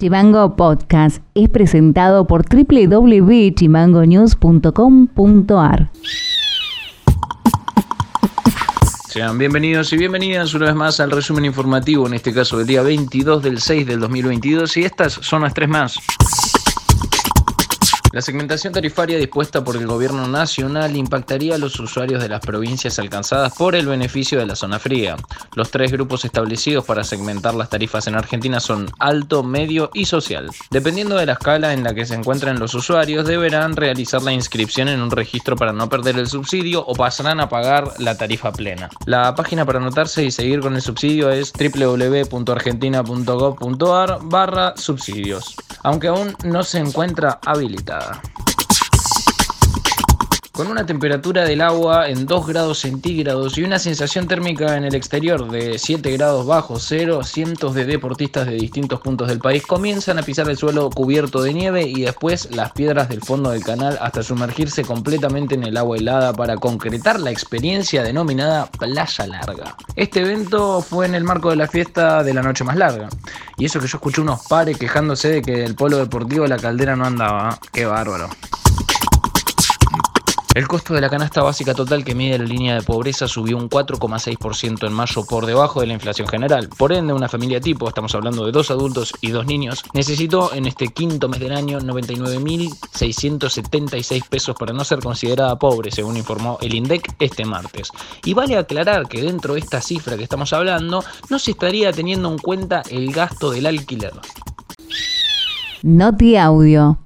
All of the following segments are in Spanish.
Chimango Podcast es presentado por www.chimangonews.com.ar. Sean bienvenidos y bienvenidas una vez más al resumen informativo, en este caso del día 22 del 6 del 2022, y estas son las tres más. La segmentación tarifaria dispuesta por el gobierno nacional impactaría a los usuarios de las provincias alcanzadas por el beneficio de la zona fría. Los tres grupos establecidos para segmentar las tarifas en Argentina son alto, medio y social. Dependiendo de la escala en la que se encuentren los usuarios, deberán realizar la inscripción en un registro para no perder el subsidio o pasarán a pagar la tarifa plena. La página para anotarse y seguir con el subsidio es www.argentina.gov.ar barra subsidios, aunque aún no se encuentra habilitada. uh, Con una temperatura del agua en 2 grados centígrados y una sensación térmica en el exterior de 7 grados bajo cero, cientos de deportistas de distintos puntos del país comienzan a pisar el suelo cubierto de nieve y después las piedras del fondo del canal hasta sumergirse completamente en el agua helada para concretar la experiencia denominada Playa Larga. Este evento fue en el marco de la fiesta de la noche más larga. Y eso que yo escuché unos pares quejándose de que el polo deportivo de la caldera no andaba. ¿eh? Qué bárbaro. El costo de la canasta básica total que mide la línea de pobreza subió un 4,6% en mayo por debajo de la inflación general. Por ende, una familia tipo, estamos hablando de dos adultos y dos niños, necesitó en este quinto mes del año 99.676 pesos para no ser considerada pobre, según informó el INDEC este martes. Y vale aclarar que dentro de esta cifra que estamos hablando, no se estaría teniendo en cuenta el gasto del alquiler. Noti Audio.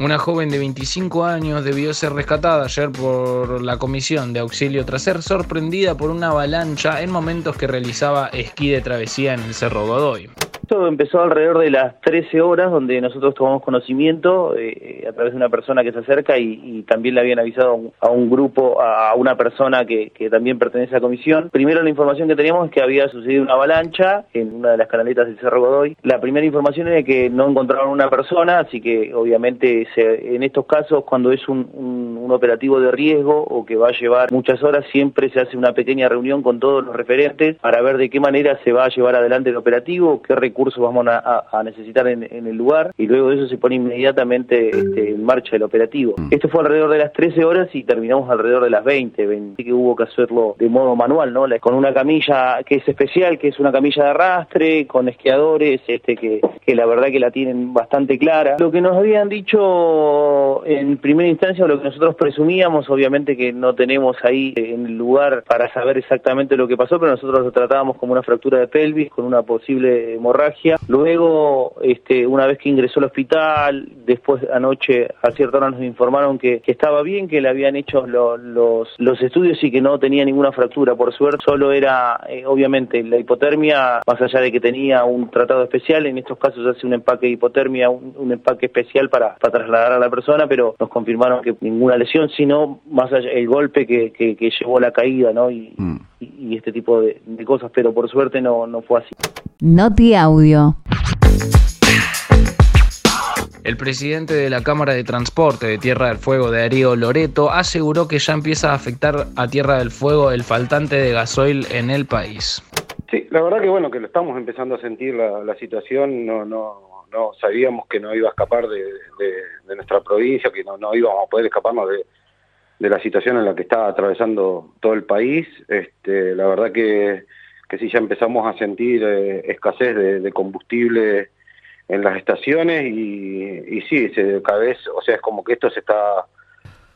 Una joven de 25 años debió ser rescatada ayer por la Comisión de Auxilio tras ser sorprendida por una avalancha en momentos que realizaba esquí de travesía en el Cerro Godoy. Esto empezó alrededor de las 13 horas, donde nosotros tomamos conocimiento eh, a través de una persona que se acerca y, también le habían avisado a un, grupo, a, una persona que, también pertenece a la comisión. Primero la información que teníamos es que había sucedido una avalancha en una de las canaletas del Cerro Godoy. La primera información es que no encontraron una persona, así que obviamente en estos casos cuando es un, un operativo de riesgo o que va a llevar muchas horas, siempre se hace una pequeña reunión con todos los referentes para ver de qué manera se va a llevar adelante el operativo, qué recursos recursos vamos a, necesitar en, el lugar y luego de eso se pone inmediatamente este, en marcha el operativo. Mm. Esto fue alrededor de las 13 horas y terminamos alrededor de las 20, 20 que hubo que hacerlo de modo manual, ¿no? Con una camilla que es especial, que es una camilla de arrastre, con esquiadores, este que, que la verdad que la tienen bastante clara. Lo que nos habían dicho en primera instancia, lo que nosotros presumíamos, obviamente que no tenemos ahí en el lugar para saber exactamente lo que pasó, pero nosotros lo tratábamos como una fractura de pelvis con una posible hemorragia Luego, este, una vez que ingresó al hospital, después anoche a cierta hora nos informaron que, estaba bien, que le habían hecho los, los estudios y que no tenía ninguna fractura. Por suerte, solo era, eh, obviamente, la hipotermia, más allá de que tenía un tratado especial, en estos casos se hace un empaque de hipotermia, un, empaque especial para, trasladar a la persona, pero nos confirmaron que ninguna lesión, sino más allá el golpe que, que, llevó la caída, ¿no? Y, mm. y, este tipo de, de, cosas, pero por suerte no, no fue así. Noti Audio. El presidente de la Cámara de Transporte de Tierra del Fuego, Darío Loreto, aseguró que ya empieza a afectar a Tierra del Fuego el faltante de gasoil en el país. Sí, la verdad que bueno, que lo estamos empezando a sentir la, situación, no, no, no sabíamos que no iba a escapar de, nuestra provincia, que no, no íbamos a poder escaparnos de, de la situación en la que está atravesando todo el país. Este, la verdad que que sí ya empezamos a sentir eh, escasez de, combustible en las estaciones y, y sí, se, cada vez, o sea, es como que esto se está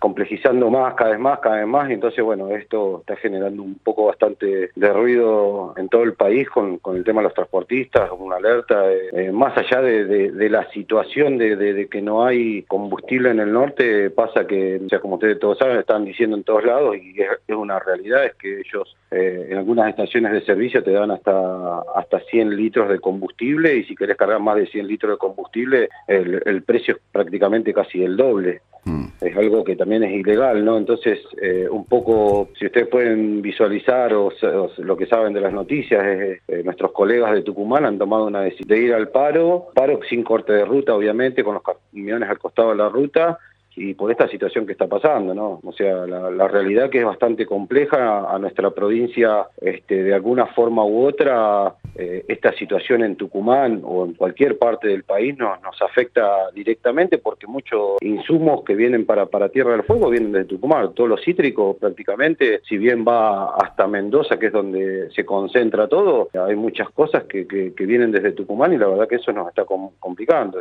complejizando más, cada vez más, cada vez más, y entonces, bueno, esto está generando un poco bastante de ruido en todo el país con, con el tema de los transportistas, una alerta, eh, más allá de, la situación de, que no hay combustible en el norte, pasa que, como ustedes todos saben, están diciendo en todos lados, y es, una realidad, es que ellos eh, en algunas estaciones de servicio te dan hasta, hasta 100 litros de combustible, y si querés cargar más de 100 litros de combustible, el, el precio es prácticamente casi el doble. Mm. Es algo que también es ilegal, ¿no? Entonces, eh, un poco, si ustedes pueden visualizar o, lo que saben de las noticias, es, eh, nuestros colegas de Tucumán han tomado una decisión de ir al paro, paro sin corte de ruta, obviamente, con los camiones al costado de la ruta, y por esta situación que está pasando, ¿no? O sea, la, realidad que es bastante compleja a nuestra provincia, este, de alguna forma u otra, eh, esta situación en Tucumán o en cualquier parte del país nos, nos afecta directamente porque muchos insumos que vienen para, para Tierra del Fuego vienen de Tucumán, todos los cítricos prácticamente, si bien va hasta Mendoza, que es donde se concentra todo, hay muchas cosas que, que, que vienen desde Tucumán y la verdad que eso nos está complicando.